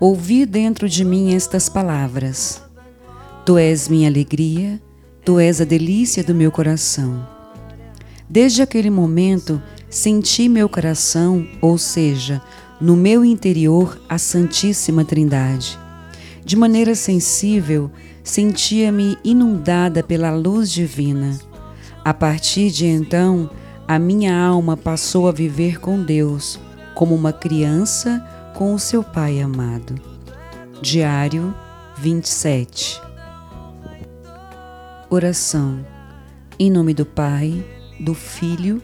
Ouvi dentro de mim estas palavras: Tu és minha alegria, tu és a delícia do meu coração. Desde aquele momento, senti meu coração, ou seja, no meu interior, a Santíssima Trindade. De maneira sensível, sentia-me inundada pela luz divina. A partir de então, a minha alma passou a viver com Deus, como uma criança com o seu Pai amado. Diário 27 Oração Em nome do Pai, do Filho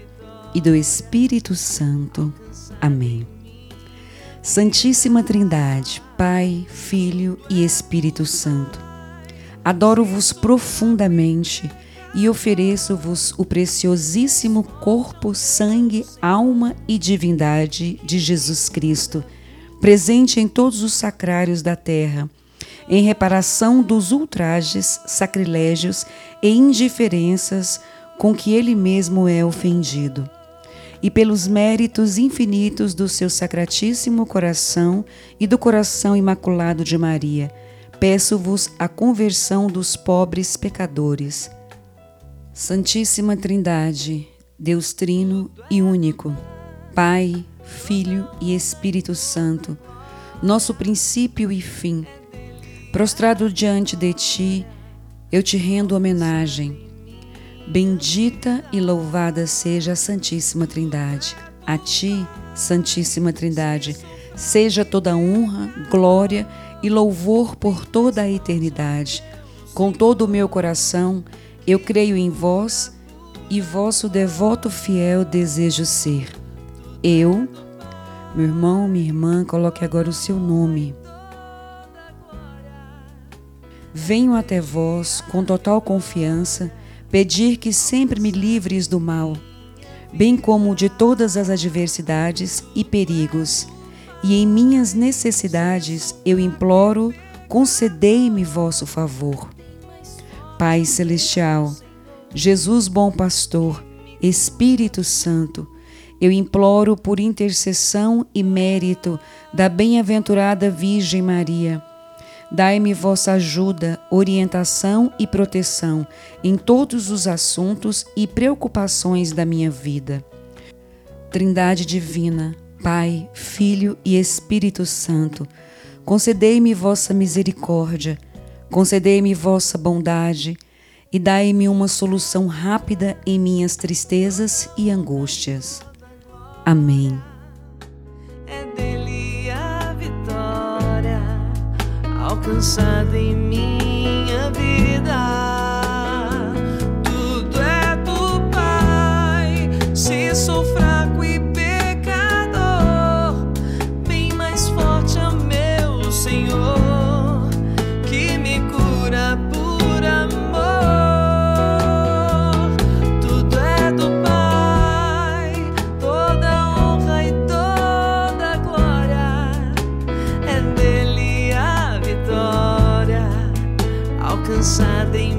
e do Espírito Santo. Amém. Santíssima Trindade, Pai, Filho e Espírito Santo, adoro-vos profundamente e ofereço-vos o preciosíssimo corpo, sangue, alma e divindade de Jesus Cristo presente em todos os sacrários da terra, em reparação dos ultrajes, sacrilégios e indiferenças com que ele mesmo é ofendido, e pelos méritos infinitos do seu sacratíssimo coração e do coração imaculado de Maria, peço-vos a conversão dos pobres pecadores. Santíssima Trindade, Deus Trino e Único, Pai, Filho e Espírito Santo, nosso princípio e fim. Prostrado diante de ti, eu te rendo homenagem. Bendita e louvada seja a Santíssima Trindade. A ti, Santíssima Trindade, seja toda honra, glória e louvor por toda a eternidade. Com todo o meu coração, eu creio em vós e vosso devoto fiel desejo ser. Eu, meu irmão, minha irmã, coloque agora o seu nome. Venho até vós com total confiança pedir que sempre me livres do mal, bem como de todas as adversidades e perigos, e em minhas necessidades eu imploro, concedei-me vosso favor. Pai Celestial, Jesus Bom Pastor, Espírito Santo, eu imploro por intercessão e mérito da bem-aventurada Virgem Maria. Dai-me vossa ajuda, orientação e proteção em todos os assuntos e preocupações da minha vida. Trindade Divina, Pai, Filho e Espírito Santo, concedei-me vossa misericórdia, concedei-me vossa bondade e dai-me uma solução rápida em minhas tristezas e angústias. Amém. É dele a vitória alcançada em minha dele a vitória alcançada em